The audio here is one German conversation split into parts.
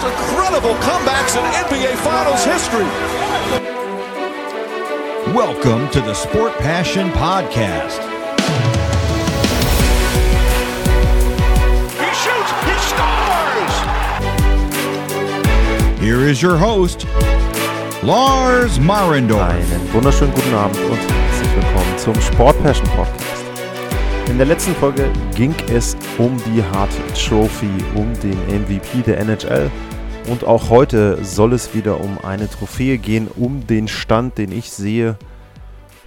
most incredible comebacks in NBA Finals history. Welcome to the Sport Passion Podcast. He shoots, he scores! Here is your host, Lars Marendorf. Einen wunderschönen guten Abend und herzlich willkommen zum Sport Passion Podcast. In der letzten Folge ging es um die Hart Trophy, um den MVP der NHL. Und auch heute soll es wieder um eine Trophäe gehen, um den Stand, den ich sehe,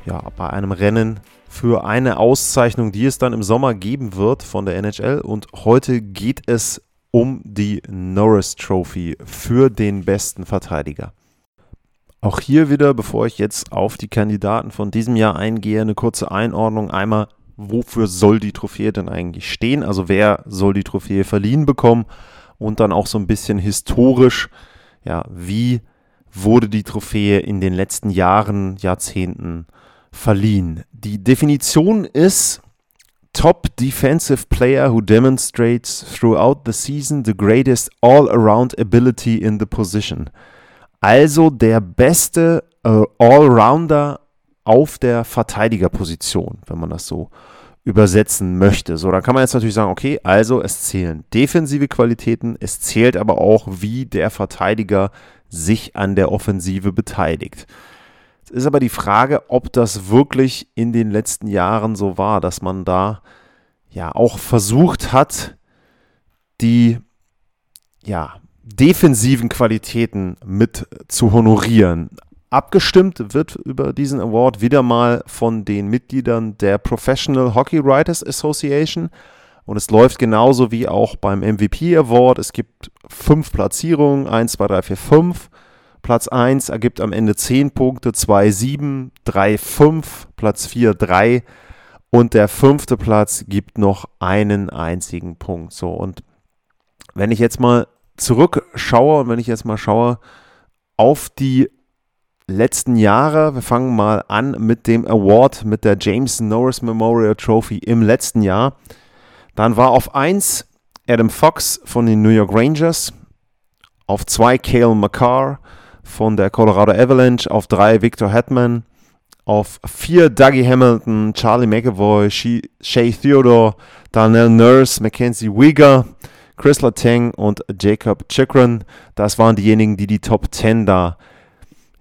ja, bei einem Rennen für eine Auszeichnung, die es dann im Sommer geben wird von der NHL. Und heute geht es um die Norris Trophy für den besten Verteidiger. Auch hier wieder, bevor ich jetzt auf die Kandidaten von diesem Jahr eingehe, eine kurze Einordnung. Einmal wofür soll die Trophäe denn eigentlich stehen? Also wer soll die Trophäe verliehen bekommen? Und dann auch so ein bisschen historisch, ja, wie wurde die Trophäe in den letzten Jahren, Jahrzehnten verliehen? Die Definition ist Top Defensive Player who demonstrates throughout the season the greatest all-around ability in the position. Also der beste äh, Allrounder auf der Verteidigerposition, wenn man das so übersetzen möchte. So, dann kann man jetzt natürlich sagen, okay, also es zählen defensive Qualitäten, es zählt aber auch, wie der Verteidiger sich an der Offensive beteiligt. Es ist aber die Frage, ob das wirklich in den letzten Jahren so war, dass man da ja auch versucht hat, die ja, defensiven Qualitäten mit zu honorieren. Abgestimmt wird über diesen Award wieder mal von den Mitgliedern der Professional Hockey Writers Association. Und es läuft genauso wie auch beim MVP Award. Es gibt fünf Platzierungen, 1, 2, 3, 4, 5. Platz 1 ergibt am Ende 10 Punkte, 2, 7, 3, 5, Platz 4, 3 und der fünfte Platz gibt noch einen einzigen Punkt. So, und wenn ich jetzt mal zurückschaue und wenn ich jetzt mal schaue auf die letzten Jahre. Wir fangen mal an mit dem Award, mit der James Norris Memorial Trophy im letzten Jahr. Dann war auf 1 Adam Fox von den New York Rangers, auf 2 Cale McCarr von der Colorado Avalanche, auf 3 Victor Hetman, auf 4 Dougie Hamilton, Charlie McAvoy, Shea Theodore, Darnell Nurse, Mackenzie Wieger, Chris Letang und Jacob Chikrin. Das waren diejenigen, die die Top 10 da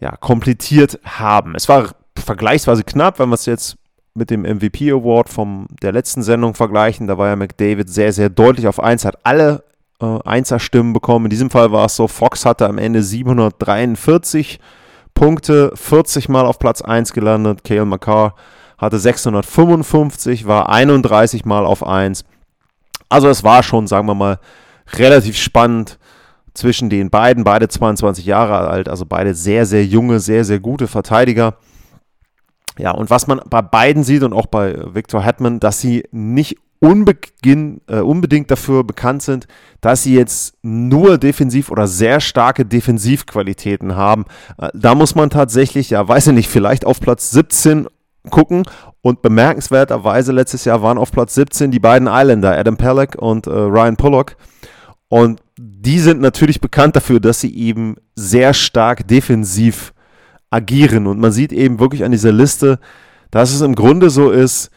ja, komplettiert haben. Es war vergleichsweise knapp, wenn wir es jetzt mit dem MVP Award von der letzten Sendung vergleichen. Da war ja McDavid sehr, sehr deutlich auf 1, hat alle äh, Einser-Stimmen bekommen. In diesem Fall war es so, Fox hatte am Ende 743 Punkte, 40 Mal auf Platz 1 gelandet. Cale McCarr hatte 655, war 31 Mal auf 1. Also es war schon, sagen wir mal, relativ spannend zwischen den beiden, beide 22 Jahre alt, also beide sehr, sehr junge, sehr, sehr gute Verteidiger. Ja, und was man bei beiden sieht und auch bei Victor Hetman, dass sie nicht unbeginn, äh, unbedingt dafür bekannt sind, dass sie jetzt nur defensiv oder sehr starke Defensivqualitäten haben. Äh, da muss man tatsächlich, ja, weiß ich nicht, vielleicht auf Platz 17 gucken. Und bemerkenswerterweise letztes Jahr waren auf Platz 17 die beiden Islander, Adam Pelleck und äh, Ryan Pollock. Und die sind natürlich bekannt dafür, dass sie eben sehr stark defensiv agieren. Und man sieht eben wirklich an dieser Liste, dass es im Grunde so ist,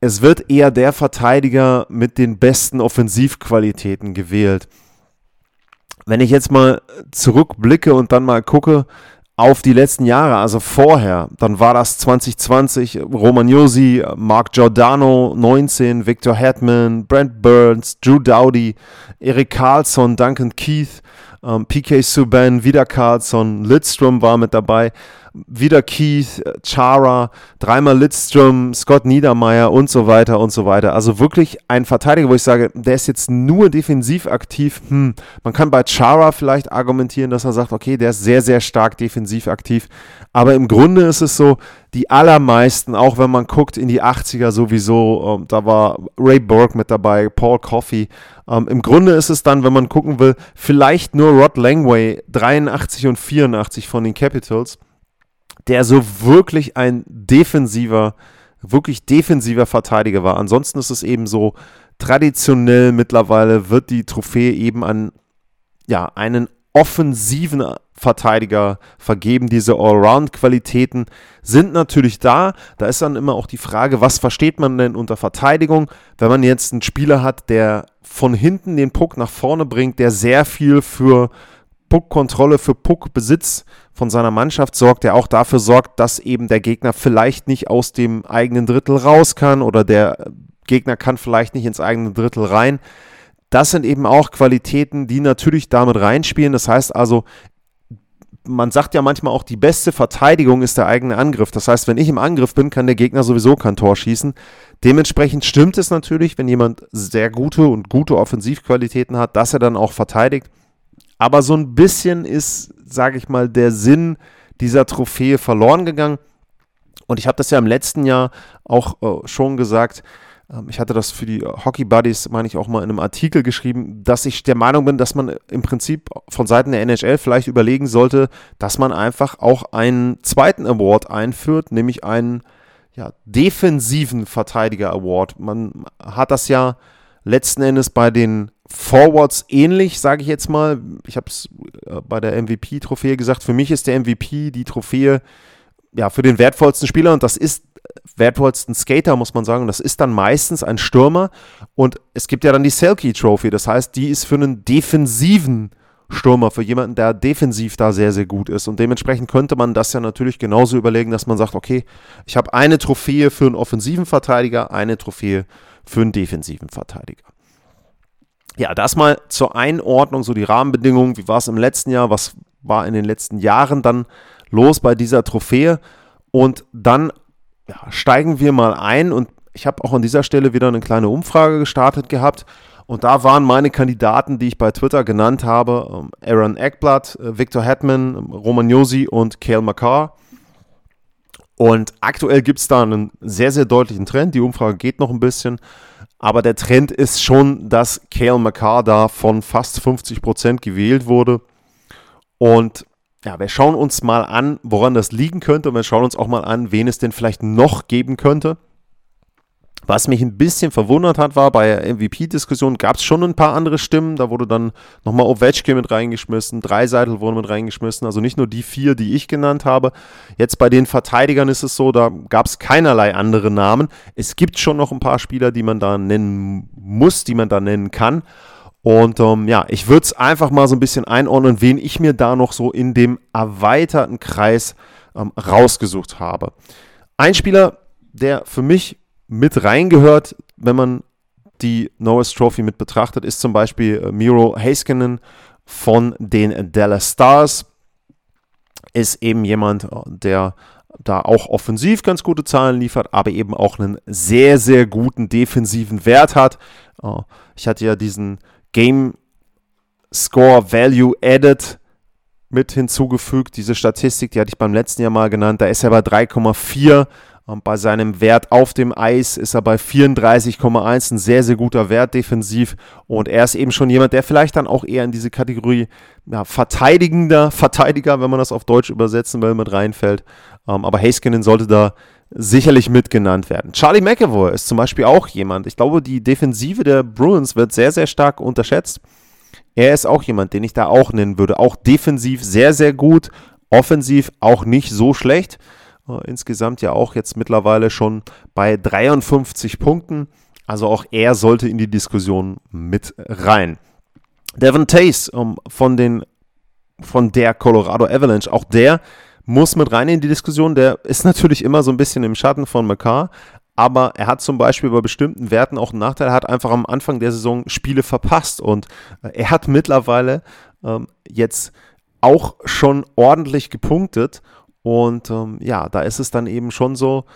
es wird eher der Verteidiger mit den besten Offensivqualitäten gewählt. Wenn ich jetzt mal zurückblicke und dann mal gucke, auf die letzten Jahre, also vorher, dann war das 2020 Romagnosi, Mark Giordano 19, Victor Hetman, Brent Burns, Drew Dowdy, Eric Carlson, Duncan Keith, ähm, PK Subban, wieder Carlson, Lidstrom war mit dabei wieder Keith, Chara, dreimal Lidstrom, Scott Niedermeyer und so weiter und so weiter. Also wirklich ein Verteidiger, wo ich sage, der ist jetzt nur defensiv aktiv. Hm, man kann bei Chara vielleicht argumentieren, dass er sagt, okay, der ist sehr, sehr stark defensiv aktiv. Aber im Grunde ist es so, die allermeisten, auch wenn man guckt in die 80er sowieso, ähm, da war Ray Burke mit dabei, Paul Coffey. Ähm, Im Grunde ist es dann, wenn man gucken will, vielleicht nur Rod Langway 83 und 84 von den Capitals der so wirklich ein defensiver, wirklich defensiver Verteidiger war. Ansonsten ist es eben so, traditionell mittlerweile wird die Trophäe eben an ja, einen offensiven Verteidiger vergeben. Diese Allround-Qualitäten sind natürlich da. Da ist dann immer auch die Frage, was versteht man denn unter Verteidigung? Wenn man jetzt einen Spieler hat, der von hinten den Puck nach vorne bringt, der sehr viel für Puckkontrolle, für Puckbesitz von seiner Mannschaft sorgt, der auch dafür sorgt, dass eben der Gegner vielleicht nicht aus dem eigenen Drittel raus kann oder der Gegner kann vielleicht nicht ins eigene Drittel rein. Das sind eben auch Qualitäten, die natürlich damit reinspielen. Das heißt also, man sagt ja manchmal auch, die beste Verteidigung ist der eigene Angriff. Das heißt, wenn ich im Angriff bin, kann der Gegner sowieso kein Tor schießen. Dementsprechend stimmt es natürlich, wenn jemand sehr gute und gute Offensivqualitäten hat, dass er dann auch verteidigt. Aber so ein bisschen ist, sage ich mal, der Sinn dieser Trophäe verloren gegangen. Und ich habe das ja im letzten Jahr auch äh, schon gesagt. Ähm, ich hatte das für die Hockey Buddies, meine ich, auch mal in einem Artikel geschrieben, dass ich der Meinung bin, dass man im Prinzip von Seiten der NHL vielleicht überlegen sollte, dass man einfach auch einen zweiten Award einführt, nämlich einen ja, defensiven Verteidiger Award. Man hat das ja letzten Endes bei den Forwards ähnlich, sage ich jetzt mal. Ich habe es äh, bei der MVP-Trophäe gesagt. Für mich ist der MVP die Trophäe ja, für den wertvollsten Spieler und das ist wertvollsten Skater, muss man sagen. Das ist dann meistens ein Stürmer und es gibt ja dann die Selkie Trophy. Das heißt, die ist für einen defensiven Stürmer, für jemanden, der defensiv da sehr, sehr gut ist. Und dementsprechend könnte man das ja natürlich genauso überlegen, dass man sagt, okay, ich habe eine Trophäe für einen offensiven Verteidiger, eine Trophäe für einen defensiven Verteidiger. Ja, das mal zur Einordnung, so die Rahmenbedingungen. Wie war es im letzten Jahr? Was war in den letzten Jahren dann los bei dieser Trophäe? Und dann ja, steigen wir mal ein und ich habe auch an dieser Stelle wieder eine kleine Umfrage gestartet gehabt. Und da waren meine Kandidaten, die ich bei Twitter genannt habe, ähm, Aaron Eckblatt, äh, Victor Hetman, Roman Josi und Kale McCarr. Und aktuell gibt es da einen sehr, sehr deutlichen Trend. Die Umfrage geht noch ein bisschen. Aber der Trend ist schon, dass Kale McCarr da von fast 50 Prozent gewählt wurde. Und ja, wir schauen uns mal an, woran das liegen könnte. Und wir schauen uns auch mal an, wen es denn vielleicht noch geben könnte. Was mich ein bisschen verwundert hat, war, bei der MVP-Diskussion gab es schon ein paar andere Stimmen. Da wurde dann nochmal Ovechkin mit reingeschmissen, Dreiseitel wurden mit reingeschmissen. Also nicht nur die vier, die ich genannt habe. Jetzt bei den Verteidigern ist es so, da gab es keinerlei andere Namen. Es gibt schon noch ein paar Spieler, die man da nennen muss, die man da nennen kann. Und ähm, ja, ich würde es einfach mal so ein bisschen einordnen, wen ich mir da noch so in dem erweiterten Kreis ähm, rausgesucht habe. Ein Spieler, der für mich mit reingehört, wenn man die Norris Trophy mit betrachtet, ist zum Beispiel äh, Miro Heiskanen von den Dallas Stars. Ist eben jemand, äh, der da auch offensiv ganz gute Zahlen liefert, aber eben auch einen sehr, sehr guten defensiven Wert hat. Äh, ich hatte ja diesen Game Score Value Added mit hinzugefügt. Diese Statistik, die hatte ich beim letzten Jahr mal genannt. Da ist er bei 3,4 und bei seinem Wert auf dem Eis ist er bei 34,1, ein sehr, sehr guter Wert defensiv. Und er ist eben schon jemand, der vielleicht dann auch eher in diese Kategorie ja, verteidigender Verteidiger, wenn man das auf Deutsch übersetzen will, mit reinfällt. Ähm, aber Haskinen sollte da sicherlich mitgenannt werden. Charlie McAvoy ist zum Beispiel auch jemand. Ich glaube, die Defensive der Bruins wird sehr, sehr stark unterschätzt. Er ist auch jemand, den ich da auch nennen würde. Auch defensiv sehr, sehr gut. Offensiv auch nicht so schlecht. Insgesamt ja auch jetzt mittlerweile schon bei 53 Punkten. Also auch er sollte in die Diskussion mit rein. Devin Tace um, von, den, von der Colorado Avalanche, auch der muss mit rein in die Diskussion. Der ist natürlich immer so ein bisschen im Schatten von McCarr, aber er hat zum Beispiel bei bestimmten Werten auch einen Nachteil. Er hat einfach am Anfang der Saison Spiele verpasst und äh, er hat mittlerweile ähm, jetzt auch schon ordentlich gepunktet und ähm, ja, da ist es dann eben schon so,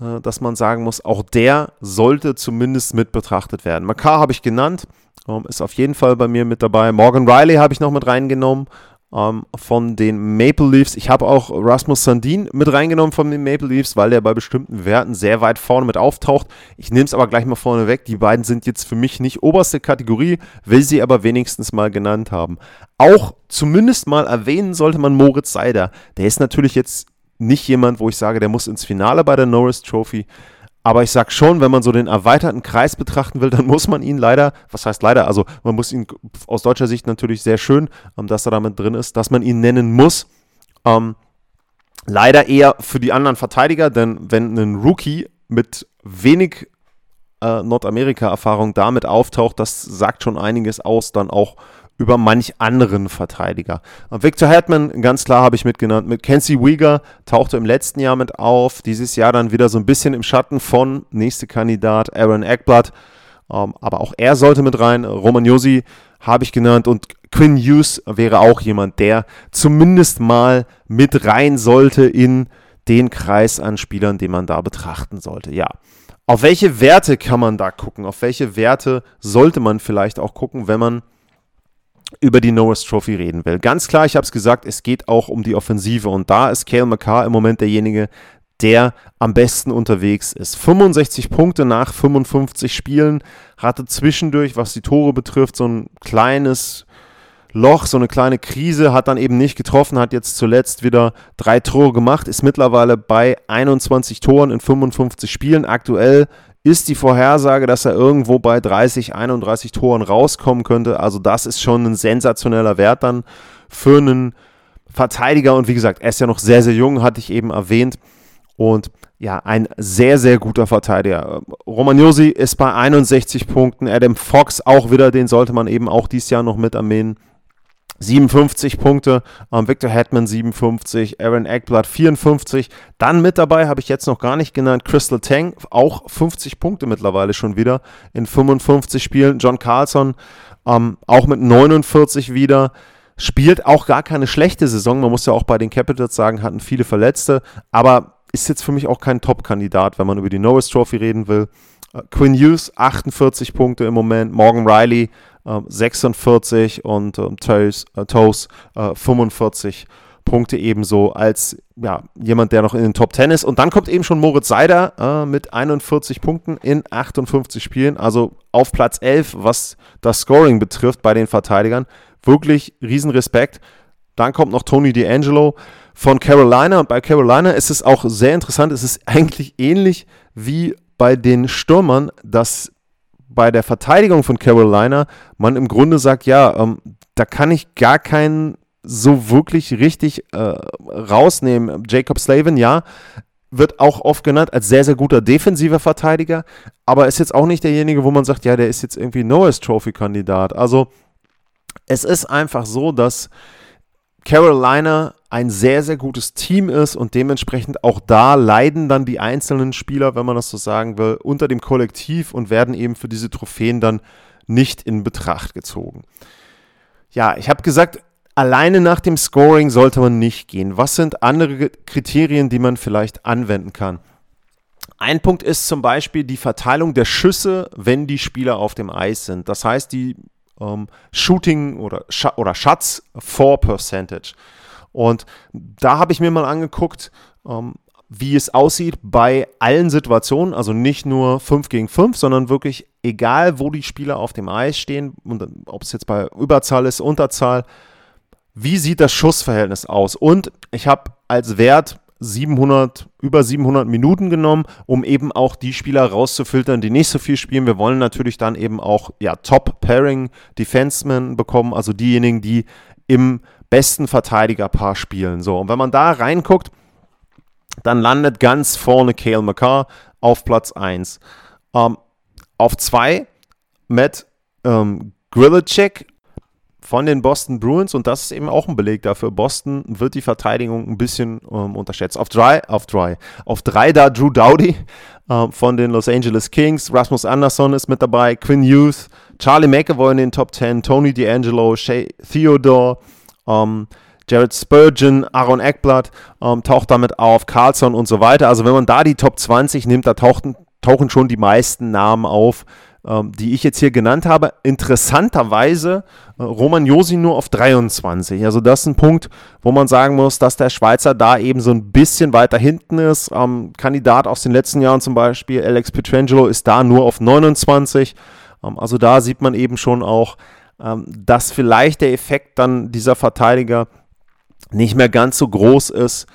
äh, dass man sagen muss, auch der sollte zumindest mit betrachtet werden. Makar habe ich genannt, ähm, ist auf jeden Fall bei mir mit dabei. Morgan Riley habe ich noch mit reingenommen ähm, von den Maple Leafs. Ich habe auch Rasmus Sandin mit reingenommen von den Maple Leafs, weil der bei bestimmten Werten sehr weit vorne mit auftaucht. Ich nehme es aber gleich mal vorne weg. Die beiden sind jetzt für mich nicht oberste Kategorie, will sie aber wenigstens mal genannt haben. Auch zumindest mal erwähnen sollte man Moritz Seider. Der ist natürlich jetzt nicht jemand, wo ich sage, der muss ins Finale bei der Norris Trophy. Aber ich sag schon, wenn man so den erweiterten Kreis betrachten will, dann muss man ihn leider, was heißt leider, also man muss ihn aus deutscher Sicht natürlich sehr schön, ähm, dass er damit drin ist, dass man ihn nennen muss. Ähm, leider eher für die anderen Verteidiger, denn wenn ein Rookie mit wenig äh, Nordamerika-Erfahrung damit auftaucht, das sagt schon einiges aus, dann auch über manch anderen Verteidiger. Victor Hetman, ganz klar habe ich mitgenannt, mit Kenzie Wieger tauchte im letzten Jahr mit auf, dieses Jahr dann wieder so ein bisschen im Schatten von nächste Kandidat Aaron Eckblatt, ähm, aber auch er sollte mit rein. Roman Josi habe ich genannt und Quinn Hughes wäre auch jemand, der zumindest mal mit rein sollte in den Kreis an Spielern, den man da betrachten sollte. Ja. Auf welche Werte kann man da gucken? Auf welche Werte sollte man vielleicht auch gucken, wenn man über die Norris Trophy reden will. Ganz klar, ich habe es gesagt, es geht auch um die Offensive und da ist Kale McCarr im Moment derjenige, der am besten unterwegs ist. 65 Punkte nach 55 Spielen, hatte zwischendurch, was die Tore betrifft, so ein kleines Loch, so eine kleine Krise, hat dann eben nicht getroffen, hat jetzt zuletzt wieder drei Tore gemacht, ist mittlerweile bei 21 Toren in 55 Spielen. Aktuell ist die Vorhersage, dass er irgendwo bei 30, 31 Toren rauskommen könnte. Also das ist schon ein sensationeller Wert dann für einen Verteidiger. Und wie gesagt, er ist ja noch sehr, sehr jung, hatte ich eben erwähnt. Und ja, ein sehr, sehr guter Verteidiger. Romagnosi ist bei 61 Punkten. Adam Fox auch wieder, den sollte man eben auch dieses Jahr noch mit erwähnen. 57 Punkte, ähm, Victor Hetman 57, Aaron Eckblatt 54. Dann mit dabei habe ich jetzt noch gar nicht genannt, Crystal Tang, auch 50 Punkte mittlerweile schon wieder in 55 Spielen. John Carlson ähm, auch mit 49 wieder. Spielt auch gar keine schlechte Saison. Man muss ja auch bei den Capitals sagen, hatten viele Verletzte, aber ist jetzt für mich auch kein Top-Kandidat, wenn man über die Norris Trophy reden will. Äh, Quinn Hughes 48 Punkte im Moment, Morgan Riley 46 ähm, und ähm, äh, Toes äh, 45 Punkte ebenso als ja, jemand, der noch in den Top 10 ist. Und dann kommt eben schon Moritz Seider äh, mit 41 Punkten in 58 Spielen, also auf Platz 11, was das Scoring betrifft bei den Verteidigern. Wirklich Riesenrespekt. Dann kommt noch Tony D'Angelo von Carolina. Und bei Carolina ist es auch sehr interessant. Es ist eigentlich ähnlich wie bei den Stürmern, dass bei der Verteidigung von Carolina man im Grunde sagt, ja, ähm, da kann ich gar keinen so wirklich richtig äh, rausnehmen. Jacob Slavin, ja, wird auch oft genannt als sehr, sehr guter defensiver Verteidiger, aber ist jetzt auch nicht derjenige, wo man sagt, ja, der ist jetzt irgendwie Noah's Trophy-Kandidat. Also es ist einfach so, dass Carolina ein sehr, sehr gutes Team ist und dementsprechend auch da leiden dann die einzelnen Spieler, wenn man das so sagen will, unter dem Kollektiv und werden eben für diese Trophäen dann nicht in Betracht gezogen. Ja, ich habe gesagt, alleine nach dem Scoring sollte man nicht gehen. Was sind andere Kriterien, die man vielleicht anwenden kann? Ein Punkt ist zum Beispiel die Verteilung der Schüsse, wenn die Spieler auf dem Eis sind. Das heißt, die ähm, Shooting oder, Sch oder Shots for Percentage. Und da habe ich mir mal angeguckt, ähm, wie es aussieht bei allen Situationen, also nicht nur 5 gegen 5, sondern wirklich egal, wo die Spieler auf dem Eis stehen, und ob es jetzt bei Überzahl ist, Unterzahl, wie sieht das Schussverhältnis aus? Und ich habe als Wert 700, über 700 Minuten genommen, um eben auch die Spieler rauszufiltern, die nicht so viel spielen. Wir wollen natürlich dann eben auch ja, Top-Pairing-Defensemen bekommen, also diejenigen, die im besten Verteidigerpaar spielen. So, und wenn man da reinguckt, dann landet ganz vorne Kale McCarr auf Platz 1. Ähm, auf 2 Matt ähm, Grillicek von den Boston Bruins und das ist eben auch ein Beleg dafür. Boston wird die Verteidigung ein bisschen ähm, unterschätzt. Auf drei, auf drei, auf drei da Drew Dowdy ähm, von den Los Angeles Kings, Rasmus Anderson ist mit dabei, Quinn Youth, Charlie McAvoy in den Top 10, Tony D'Angelo, Shea Theodore, ähm, Jared Spurgeon, Aaron Eckblatt ähm, taucht damit auf, Carlson und so weiter. Also wenn man da die Top 20 nimmt, da tauchen, tauchen schon die meisten Namen auf, die ich jetzt hier genannt habe. Interessanterweise äh, Roman Josi nur auf 23. Also das ist ein Punkt, wo man sagen muss, dass der Schweizer da eben so ein bisschen weiter hinten ist. Ähm, Kandidat aus den letzten Jahren zum Beispiel, Alex Petrangelo, ist da nur auf 29. Ähm, also da sieht man eben schon auch, ähm, dass vielleicht der Effekt dann dieser Verteidiger nicht mehr ganz so groß ist, ähm,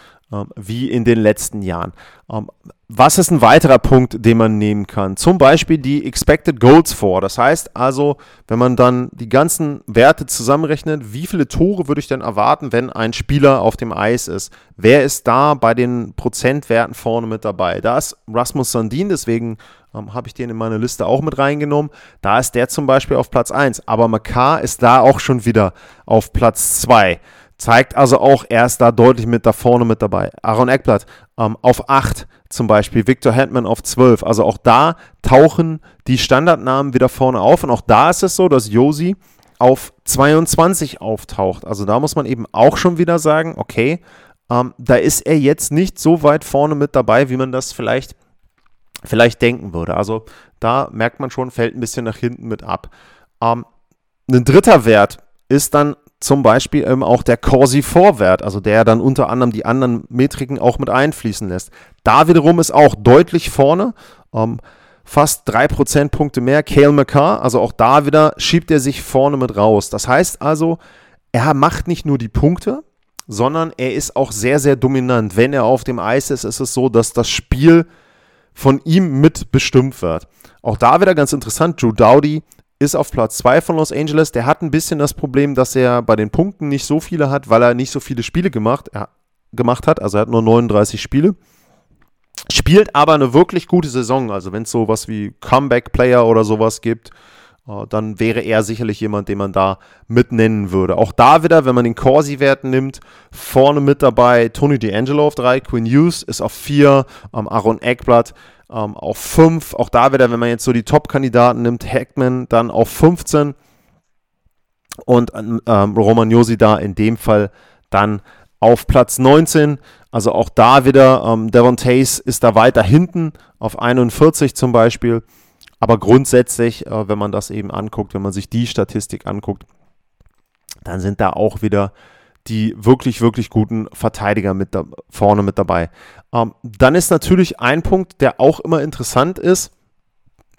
wie in den letzten Jahren. Ähm, was ist ein weiterer Punkt, den man nehmen kann? Zum Beispiel die Expected Goals for. Das heißt also, wenn man dann die ganzen Werte zusammenrechnet, wie viele Tore würde ich denn erwarten, wenn ein Spieler auf dem Eis ist? Wer ist da bei den Prozentwerten vorne mit dabei? Da ist Rasmus Sandin, deswegen ähm, habe ich den in meine Liste auch mit reingenommen. Da ist der zum Beispiel auf Platz 1, aber Makar ist da auch schon wieder auf Platz 2. Zeigt also auch, er ist da deutlich mit da vorne mit dabei. Aaron Eckblatt ähm, auf 8 zum Beispiel, Victor Hetman auf 12. Also auch da tauchen die Standardnamen wieder vorne auf. Und auch da ist es so, dass Josi auf 22 auftaucht. Also da muss man eben auch schon wieder sagen, okay, ähm, da ist er jetzt nicht so weit vorne mit dabei, wie man das vielleicht, vielleicht denken würde. Also da merkt man schon, fällt ein bisschen nach hinten mit ab. Ähm, ein dritter Wert ist dann zum Beispiel eben auch der Corsi-Vorwert, also der dann unter anderem die anderen Metriken auch mit einfließen lässt. Da wiederum ist auch deutlich vorne, ähm, fast drei Prozentpunkte mehr. Kale McCarr, also auch da wieder schiebt er sich vorne mit raus. Das heißt also, er macht nicht nur die Punkte, sondern er ist auch sehr, sehr dominant. Wenn er auf dem Eis ist, ist es so, dass das Spiel von ihm mitbestimmt wird. Auch da wieder ganz interessant, Drew Dowdy ist auf Platz 2 von Los Angeles. Der hat ein bisschen das Problem, dass er bei den Punkten nicht so viele hat, weil er nicht so viele Spiele gemacht, er, gemacht hat. Also er hat nur 39 Spiele. Spielt aber eine wirklich gute Saison. Also wenn es sowas wie Comeback-Player oder sowas gibt, äh, dann wäre er sicherlich jemand, den man da mit nennen würde. Auch da wieder, wenn man den Corsi-Wert nimmt, vorne mit dabei Tony D'Angelo auf 3, Quinn Hughes ist auf 4, ähm, Aaron Eckblatt ähm, auf 5. Auch da wieder, wenn man jetzt so die Top-Kandidaten nimmt, Hackman dann auf 15 und ähm, Roman Josi da in dem Fall dann auf Platz 19. Also auch da wieder, ähm, Devon Tays ist da weiter hinten auf 41 zum Beispiel. Aber grundsätzlich, äh, wenn man das eben anguckt, wenn man sich die Statistik anguckt, dann sind da auch wieder die wirklich, wirklich guten Verteidiger mit da, vorne mit dabei. Ähm, dann ist natürlich ein Punkt, der auch immer interessant ist.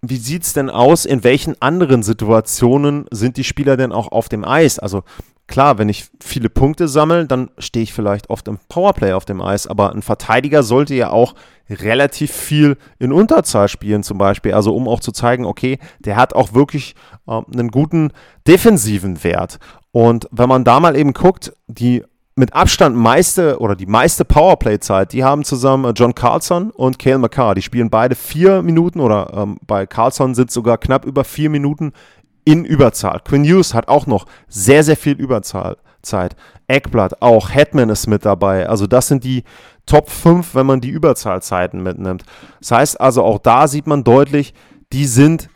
Wie sieht es denn aus? In welchen anderen Situationen sind die Spieler denn auch auf dem Eis? Also klar, wenn ich viele Punkte sammle, dann stehe ich vielleicht oft im Powerplay auf dem Eis, aber ein Verteidiger sollte ja auch relativ viel in Unterzahl spielen zum Beispiel, also um auch zu zeigen, okay, der hat auch wirklich äh, einen guten defensiven Wert. Und wenn man da mal eben guckt, die mit Abstand meiste oder die meiste Powerplay-Zeit, die haben zusammen äh, John Carlson und Cale McCarr. Die spielen beide vier Minuten oder ähm, bei Carlson sind sogar knapp über vier Minuten in Überzahl. Quinn Hughes hat auch noch sehr, sehr viel Überzahlzeit. Eckblatt auch, Hetman ist mit dabei. Also das sind die Top 5, wenn man die Überzahlzeiten mitnimmt. Das heißt also, auch da sieht man deutlich, die sind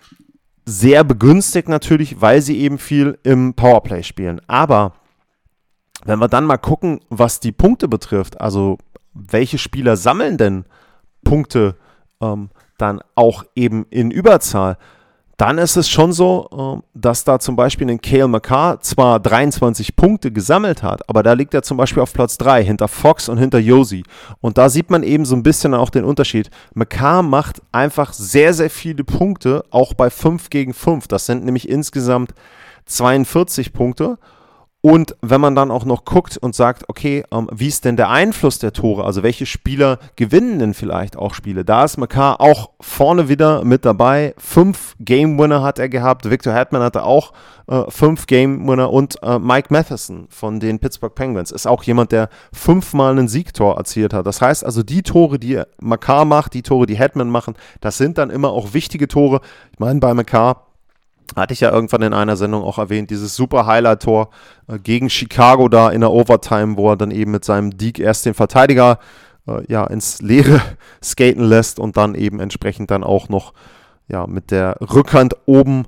sehr begünstigt natürlich, weil sie eben viel im Powerplay spielen. Aber wenn wir dann mal gucken, was die Punkte betrifft, also welche Spieler sammeln denn Punkte ähm, dann auch eben in Überzahl, dann ist es schon so, äh, dass da zum Beispiel ein Kale McCarr zwar 23 Punkte gesammelt hat, aber da liegt er zum Beispiel auf Platz 3 hinter Fox und hinter Josi. Und da sieht man eben so ein bisschen auch den Unterschied. McCarr macht einfach sehr, sehr viele Punkte, auch bei 5 gegen 5. Das sind nämlich insgesamt 42 Punkte. Und wenn man dann auch noch guckt und sagt, okay, ähm, wie ist denn der Einfluss der Tore? Also welche Spieler gewinnen denn vielleicht auch Spiele? Da ist Makar auch vorne wieder mit dabei. Fünf Game Winner hat er gehabt. Victor Hetman hatte auch äh, fünf Game Winner und äh, Mike Matheson von den Pittsburgh Penguins ist auch jemand, der fünfmal einen Siegtor erzielt hat. Das heißt also, die Tore, die Makar macht, die Tore, die Hetman machen, das sind dann immer auch wichtige Tore. Ich meine, bei Makar hatte ich ja irgendwann in einer Sendung auch erwähnt, dieses super Highlight-Tor äh, gegen Chicago da in der Overtime, wo er dann eben mit seinem Deke erst den Verteidiger äh, ja, ins Leere skaten lässt und dann eben entsprechend dann auch noch ja, mit der Rückhand oben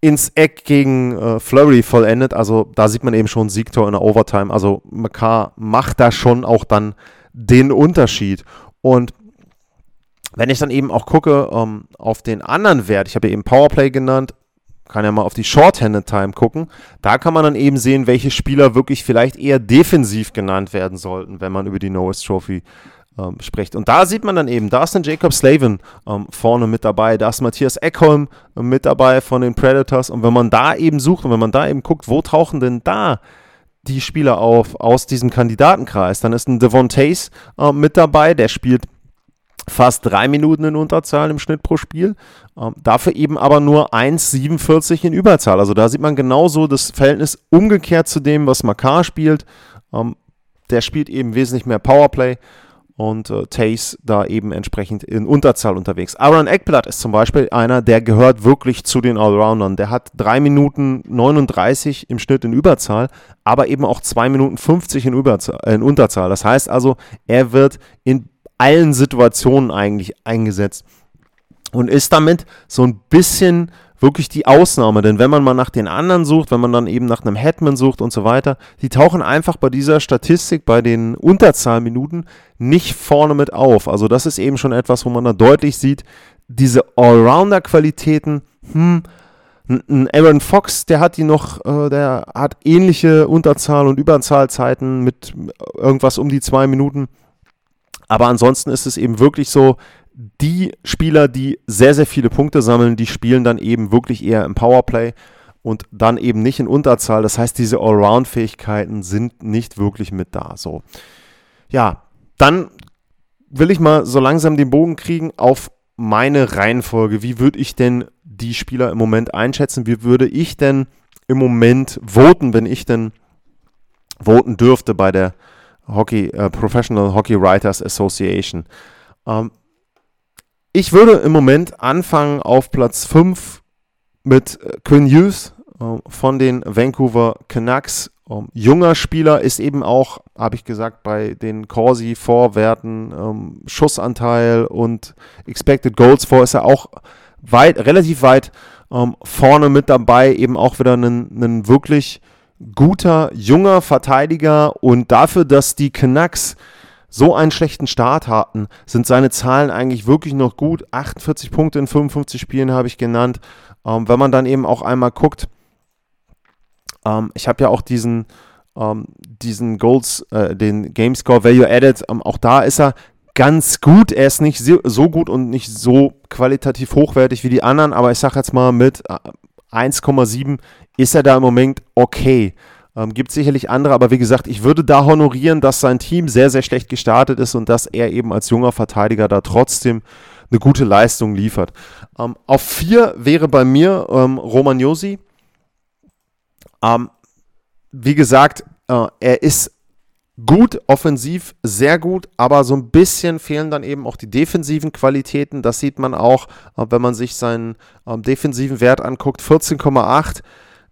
ins Eck gegen äh, Flurry vollendet. Also da sieht man eben schon Siegtor in der Overtime. Also McCarr macht da schon auch dann den Unterschied. Und wenn ich dann eben auch gucke ähm, auf den anderen Wert, ich habe ja eben Powerplay genannt, kann ja mal auf die Shorthanded Time gucken. Da kann man dann eben sehen, welche Spieler wirklich vielleicht eher defensiv genannt werden sollten, wenn man über die Norris Trophy ähm, spricht. Und da sieht man dann eben, da ist ein Jacob Slavin ähm, vorne mit dabei, da ist Matthias Eckholm äh, mit dabei von den Predators. Und wenn man da eben sucht und wenn man da eben guckt, wo tauchen denn da die Spieler auf aus diesem Kandidatenkreis, dann ist ein Devon äh, mit dabei, der spielt fast drei Minuten in Unterzahl im Schnitt pro Spiel. Ähm, dafür eben aber nur 1,47 in Überzahl. Also da sieht man genauso das Verhältnis umgekehrt zu dem, was Makar spielt. Ähm, der spielt eben wesentlich mehr Powerplay und äh, Tace da eben entsprechend in Unterzahl unterwegs. Aaron Eckblatt ist zum Beispiel einer, der gehört wirklich zu den Allroundern. Der hat 3 Minuten 39 im Schnitt in Überzahl, aber eben auch 2 Minuten 50 in, Überzahl, äh, in Unterzahl. Das heißt also, er wird in allen Situationen eigentlich eingesetzt und ist damit so ein bisschen wirklich die Ausnahme. Denn wenn man mal nach den anderen sucht, wenn man dann eben nach einem Hetman sucht und so weiter, die tauchen einfach bei dieser Statistik, bei den Unterzahlminuten nicht vorne mit auf. Also das ist eben schon etwas, wo man da deutlich sieht, diese Allrounder-Qualitäten, hm, ein Aaron Fox, der hat die noch, äh, der hat ähnliche Unterzahl- und Überzahlzeiten mit irgendwas um die zwei Minuten. Aber ansonsten ist es eben wirklich so, die Spieler, die sehr, sehr viele Punkte sammeln, die spielen dann eben wirklich eher im Powerplay und dann eben nicht in Unterzahl. Das heißt, diese Allround-Fähigkeiten sind nicht wirklich mit da. So. Ja, dann will ich mal so langsam den Bogen kriegen auf meine Reihenfolge. Wie würde ich denn die Spieler im Moment einschätzen? Wie würde ich denn im Moment voten, wenn ich denn voten dürfte bei der Hockey, äh, Professional Hockey Writers Association? Ähm, ich würde im Moment anfangen auf Platz 5 mit äh, Quinn Hughes äh, von den Vancouver Canucks. Ähm, junger Spieler ist eben auch, habe ich gesagt, bei den Corsi-Vorwerten, ähm, Schussanteil und Expected Goals vor ist er auch weit, relativ weit ähm, vorne mit dabei. Eben auch wieder ein wirklich guter, junger Verteidiger und dafür, dass die Canucks so einen schlechten Start hatten, sind seine Zahlen eigentlich wirklich noch gut. 48 Punkte in 55 Spielen habe ich genannt. Ähm, wenn man dann eben auch einmal guckt, ähm, ich habe ja auch diesen, ähm, diesen Goals, äh, den Gamescore Value Added, ähm, auch da ist er ganz gut. Er ist nicht so gut und nicht so qualitativ hochwertig wie die anderen, aber ich sage jetzt mal mit 1,7 äh, ist er da im Moment okay. Ähm, gibt sicherlich andere, aber wie gesagt, ich würde da honorieren, dass sein Team sehr, sehr schlecht gestartet ist und dass er eben als junger Verteidiger da trotzdem eine gute Leistung liefert. Ähm, auf vier wäre bei mir ähm, Roman Josi. Ähm, wie gesagt, äh, er ist gut, offensiv sehr gut, aber so ein bisschen fehlen dann eben auch die defensiven Qualitäten. Das sieht man auch, äh, wenn man sich seinen äh, defensiven Wert anguckt. 14,8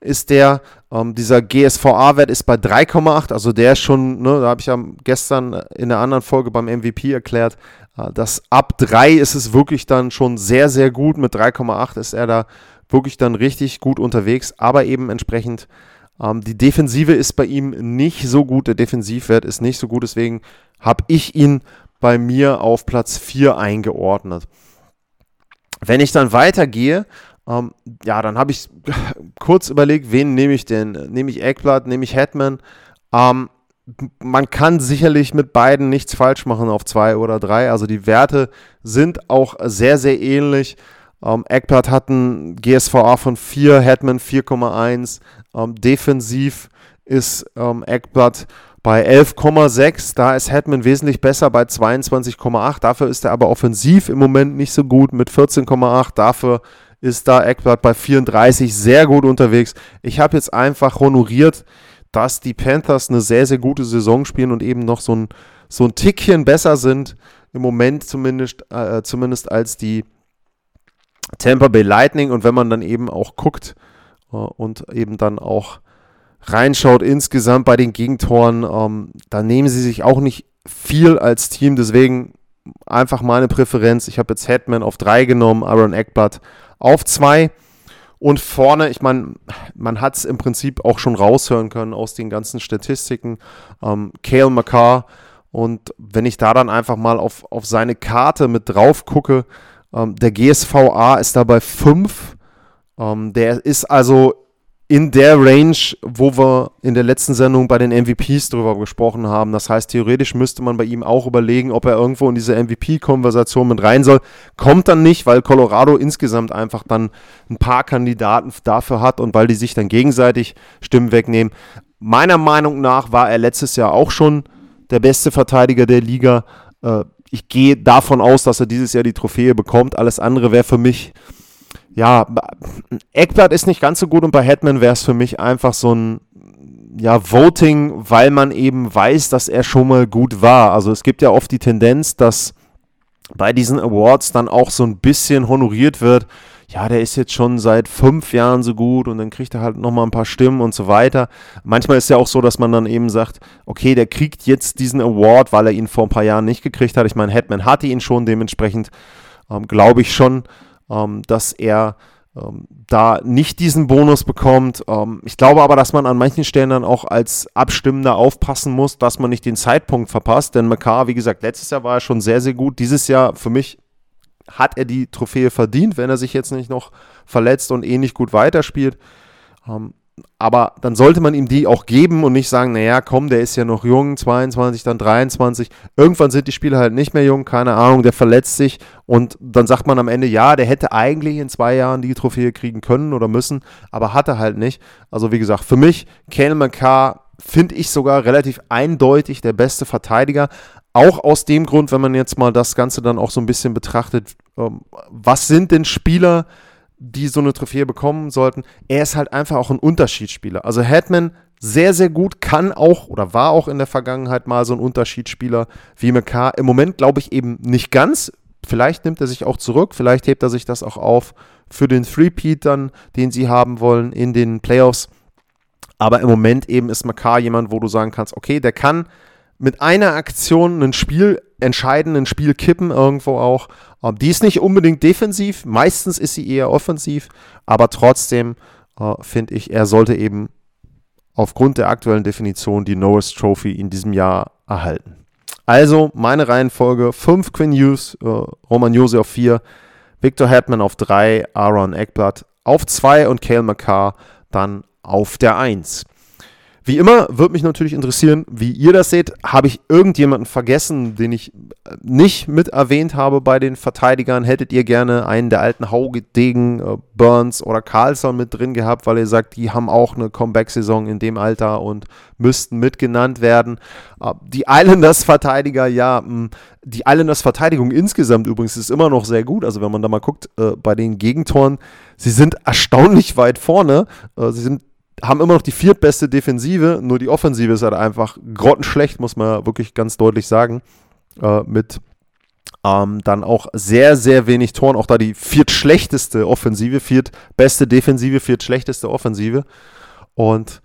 ist der. Ähm, dieser GSVA-Wert ist bei 3,8, also der ist schon, ne, da habe ich ja gestern in der anderen Folge beim MVP erklärt, äh, dass ab 3 ist es wirklich dann schon sehr, sehr gut. Mit 3,8 ist er da wirklich dann richtig gut unterwegs, aber eben entsprechend ähm, die Defensive ist bei ihm nicht so gut, der Defensivwert ist nicht so gut, deswegen habe ich ihn bei mir auf Platz 4 eingeordnet. Wenn ich dann weitergehe ähm, ja, dann habe ich kurz überlegt, wen nehme ich denn? Nehme ich Eckblatt, nehme ich Hetman? Ähm, man kann sicherlich mit beiden nichts falsch machen auf zwei oder drei. Also die Werte sind auch sehr, sehr ähnlich. Ähm, Eckblatt hat ein GSVA von 4, Hetman 4,1. Ähm, defensiv ist ähm, Eckblatt bei 11,6. Da ist Hetman wesentlich besser bei 22,8. Dafür ist er aber offensiv im Moment nicht so gut mit 14,8. Dafür ist da Eckblatt bei 34 sehr gut unterwegs. Ich habe jetzt einfach honoriert, dass die Panthers eine sehr, sehr gute Saison spielen und eben noch so ein, so ein Tickchen besser sind, im Moment zumindest, äh, zumindest als die Tampa Bay Lightning. Und wenn man dann eben auch guckt äh, und eben dann auch reinschaut insgesamt bei den Gegentoren, ähm, da nehmen sie sich auch nicht viel als Team. Deswegen einfach meine Präferenz. Ich habe jetzt Hetman auf 3 genommen, Aaron Eckblatt auf 2. Und vorne, ich meine, man hat es im Prinzip auch schon raushören können aus den ganzen Statistiken. Ähm, Kale McCarr. Und wenn ich da dann einfach mal auf, auf seine Karte mit drauf gucke, ähm, der GSVA ist da bei 5. Ähm, der ist also in der Range, wo wir in der letzten Sendung bei den MVPs drüber gesprochen haben. Das heißt, theoretisch müsste man bei ihm auch überlegen, ob er irgendwo in diese MVP-Konversation mit rein soll. Kommt dann nicht, weil Colorado insgesamt einfach dann ein paar Kandidaten dafür hat und weil die sich dann gegenseitig Stimmen wegnehmen. meiner Meinung nach war er letztes Jahr auch schon der beste Verteidiger der Liga. Äh, ich gehe davon aus, dass er dieses Jahr die Trophäe bekommt. Alles andere wäre für mich, ja, Eckblatt ist nicht ganz so gut und bei Hetman wäre es für mich einfach so ein, ja, Voting, weil man eben weiß, dass er schon mal gut war. Also es gibt ja oft die Tendenz, dass bei diesen Awards dann auch so ein bisschen honoriert wird, ja, der ist jetzt schon seit fünf Jahren so gut und dann kriegt er halt nochmal ein paar Stimmen und so weiter. Manchmal ist ja auch so, dass man dann eben sagt, okay, der kriegt jetzt diesen Award, weil er ihn vor ein paar Jahren nicht gekriegt hat. Ich meine, Hetman hatte ihn schon, dementsprechend ähm, glaube ich schon, ähm, dass er ähm, da nicht diesen Bonus bekommt. Ähm, ich glaube aber, dass man an manchen Stellen dann auch als Abstimmender aufpassen muss, dass man nicht den Zeitpunkt verpasst, denn McCarr, wie gesagt, letztes Jahr war er schon sehr, sehr gut. Dieses Jahr für mich hat er die Trophäe verdient, wenn er sich jetzt nicht noch verletzt und ähnlich gut weiterspielt. Ähm, aber dann sollte man ihm die auch geben und nicht sagen, naja, komm, der ist ja noch jung, 22, dann 23. Irgendwann sind die Spieler halt nicht mehr jung, keine Ahnung, der verletzt sich und dann sagt man am Ende, ja, der hätte eigentlich in zwei Jahren die Trophäe kriegen können oder müssen, aber hat er halt nicht. Also wie gesagt, für mich, Kale McCarr finde ich sogar relativ eindeutig der beste Verteidiger. Auch aus dem Grund, wenn man jetzt mal das Ganze dann auch so ein bisschen betrachtet, ähm, was sind denn Spieler, die so eine Trophäe bekommen sollten? Er ist halt einfach auch ein Unterschiedsspieler. Also Hetman sehr, sehr gut, kann auch oder war auch in der Vergangenheit mal so ein Unterschiedsspieler wie McCarr. Im Moment glaube ich eben nicht ganz. Vielleicht nimmt er sich auch zurück, vielleicht hebt er sich das auch auf für den Three-Peat dann, den sie haben wollen in den Playoffs. Aber im Moment eben ist McCarr jemand, wo du sagen kannst, okay, der kann mit einer Aktion ein Spiel entscheiden, ein Spiel kippen irgendwo auch. Ähm, die ist nicht unbedingt defensiv, meistens ist sie eher offensiv, aber trotzdem äh, finde ich, er sollte eben aufgrund der aktuellen Definition die Norris Trophy in diesem Jahr erhalten. Also meine Reihenfolge: 5 Quinn Hughes, äh, Roman Jose auf 4, Victor Hetman auf 3, Aaron Eckblatt auf 2 und Cale McCarr dann auf der 1. Wie immer würde mich natürlich interessieren, wie ihr das seht. Habe ich irgendjemanden vergessen, den ich äh, nicht mit erwähnt habe bei den Verteidigern? Hättet ihr gerne einen der alten Haugedegen, äh, Burns oder Carlson mit drin gehabt, weil ihr sagt, die haben auch eine Comeback-Saison in dem Alter und müssten mitgenannt werden? Äh, die Islanders-Verteidiger, ja, hm, die Islanders-Verteidigung insgesamt übrigens ist immer noch sehr gut. Also wenn man da mal guckt äh, bei den Gegentoren, sie sind erstaunlich weit vorne. Sie sind haben immer noch die viertbeste Defensive, nur die Offensive ist halt einfach grottenschlecht, muss man wirklich ganz deutlich sagen. Äh, mit ähm, dann auch sehr, sehr wenig Toren. Auch da die viertschlechteste Offensive, viertbeste Defensive, viertschlechteste Offensive. Und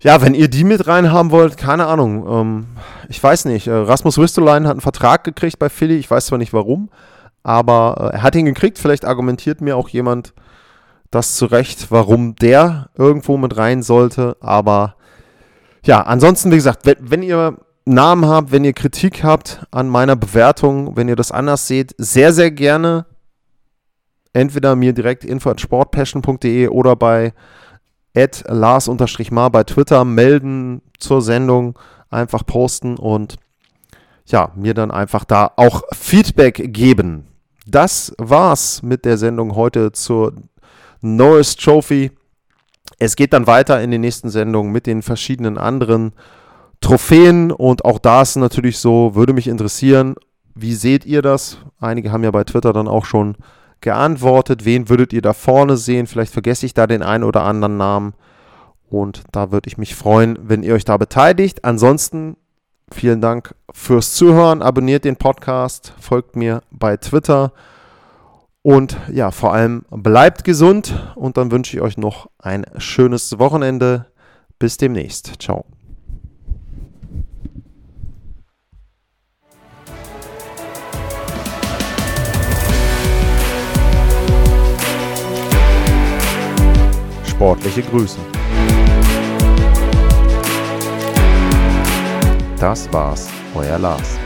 ja, wenn ihr die mit rein haben wollt, keine Ahnung. Ähm, ich weiß nicht. Äh, Rasmus Ristolainen hat einen Vertrag gekriegt bei Philly. Ich weiß zwar nicht warum, aber äh, er hat ihn gekriegt. Vielleicht argumentiert mir auch jemand, das zurecht, warum der irgendwo mit rein sollte. Aber ja, ansonsten, wie gesagt, wenn, wenn ihr Namen habt, wenn ihr Kritik habt an meiner Bewertung, wenn ihr das anders seht, sehr, sehr gerne entweder mir direkt info at sportpassion.de oder bei lars-mar bei Twitter melden zur Sendung, einfach posten und ja, mir dann einfach da auch Feedback geben. Das war's mit der Sendung heute zur Norris Trophy. Es geht dann weiter in den nächsten Sendungen mit den verschiedenen anderen Trophäen und auch da ist natürlich so, würde mich interessieren, wie seht ihr das? Einige haben ja bei Twitter dann auch schon geantwortet. Wen würdet ihr da vorne sehen? Vielleicht vergesse ich da den einen oder anderen Namen. Und da würde ich mich freuen, wenn ihr euch da beteiligt. Ansonsten vielen Dank fürs Zuhören. Abonniert den Podcast, folgt mir bei Twitter. Und ja, vor allem bleibt gesund und dann wünsche ich euch noch ein schönes Wochenende. Bis demnächst. Ciao. Sportliche Grüße. Das war's, euer Lars.